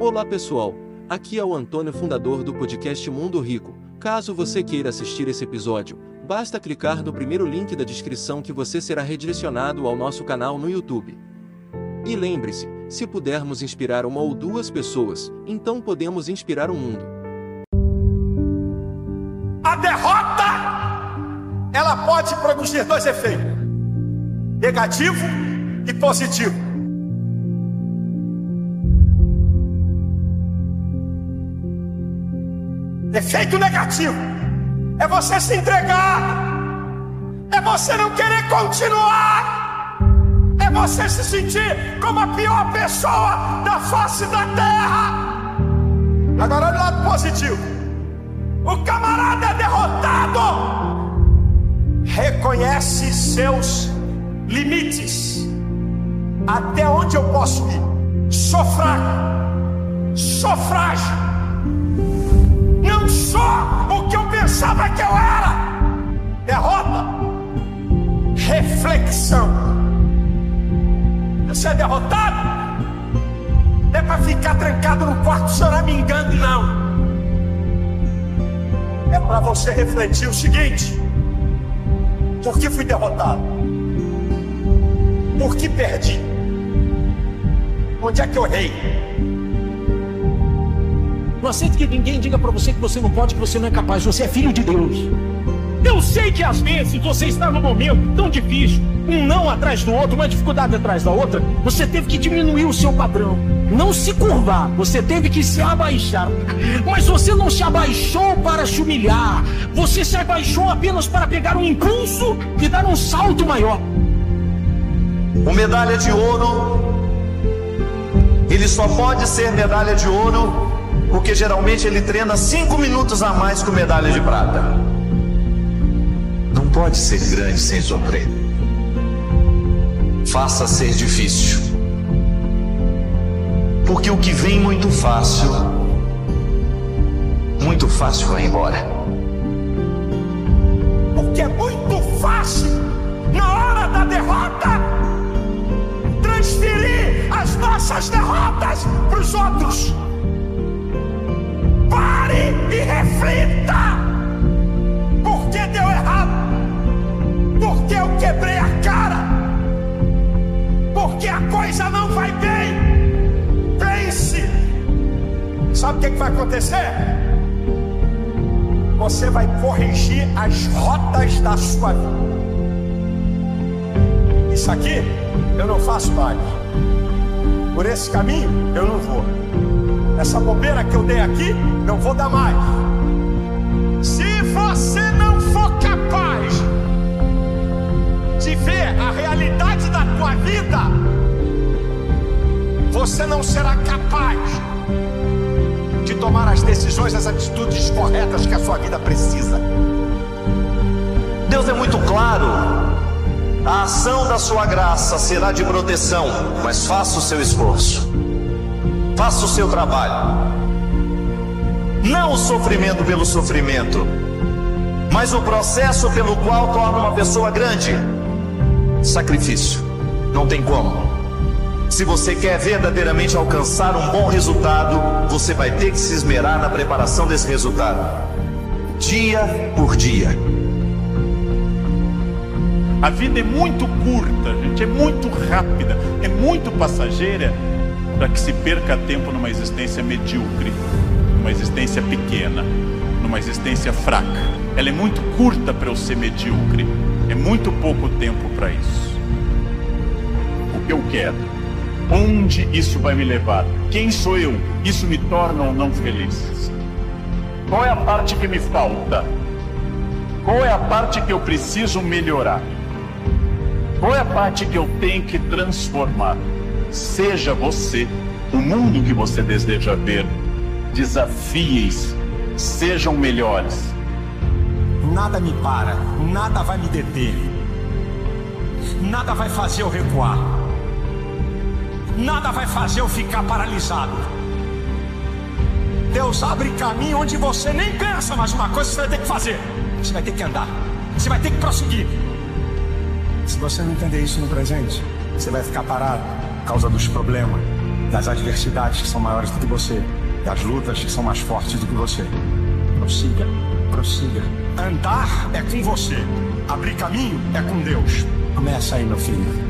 Olá pessoal, aqui é o Antônio, fundador do podcast Mundo Rico. Caso você queira assistir esse episódio, basta clicar no primeiro link da descrição que você será redirecionado ao nosso canal no YouTube. E lembre-se, se pudermos inspirar uma ou duas pessoas, então podemos inspirar o mundo. A derrota, ela pode produzir dois efeitos: negativo e positivo. Efeito negativo. É você se entregar, é você não querer continuar, é você se sentir como a pior pessoa da face da terra. Agora, olha o lado positivo: o camarada é derrotado, reconhece seus limites, até onde eu posso ir. Sou fraco, sou frágil sou o que eu pensava que eu era. Derrota, reflexão. Você é derrotado? Não é para ficar trancado no quarto choramingando, não. É para você refletir o seguinte: por que fui derrotado? Por que perdi? Onde é que eu errei? Não aceite que ninguém diga para você que você não pode, que você não é capaz. Você é filho de Deus. Eu sei que às vezes você está num momento tão difícil, um não atrás do outro, uma dificuldade atrás da outra, você teve que diminuir o seu padrão, não se curvar, você teve que se abaixar. Mas você não se abaixou para se humilhar, você se abaixou apenas para pegar um impulso e dar um salto maior. O medalha de ouro, ele só pode ser medalha de ouro porque geralmente ele treina cinco minutos a mais com medalha de prata. Não pode ser grande sem sofrer. Faça ser difícil. Porque o que vem muito fácil, muito fácil vai embora. Porque é muito fácil, na hora da derrota, transferir as nossas derrotas para os outros. Reflita. Por que deu errado? Porque eu quebrei a cara? Porque a coisa não vai bem? Pense. Sabe o que, que vai acontecer? Você vai corrigir as rotas da sua vida. Isso aqui eu não faço mais. Por esse caminho eu não vou. Essa bobeira que eu dei aqui, não vou dar mais. Não será capaz de tomar as decisões, as atitudes corretas que a sua vida precisa. Deus é muito claro. A ação da sua graça será de proteção, mas faça o seu esforço. Faça o seu trabalho. Não o sofrimento pelo sofrimento, mas o processo pelo qual torna uma pessoa grande. Sacrifício. Não tem como. Se você quer verdadeiramente alcançar um bom resultado, você vai ter que se esmerar na preparação desse resultado. Dia por dia. A vida é muito curta, gente, é muito rápida, é muito passageira para que se perca tempo numa existência medíocre, numa existência pequena, numa existência fraca. Ela é muito curta para eu ser medíocre, é muito pouco tempo para isso. O que eu quero? Onde isso vai me levar? Quem sou eu? Isso me torna ou não feliz? Qual é a parte que me falta? Qual é a parte que eu preciso melhorar? Qual é a parte que eu tenho que transformar? Seja você o mundo que você deseja ver. Desafie-se, sejam melhores. Nada me para, nada vai me deter, nada vai fazer eu recuar, nada vai fazer eu ficar paralisado. Deus abre caminho onde você nem pensa, mas uma coisa você vai ter que fazer: você vai ter que andar, você vai ter que prosseguir. Se você não entender isso no presente, você vai ficar parado por causa dos problemas. das adversidades que são maiores do que você, das lutas que são mais fortes do que você. Prossiga, prossiga. Andar é com você, abrir caminho é com Deus. Começa aí, meu filho.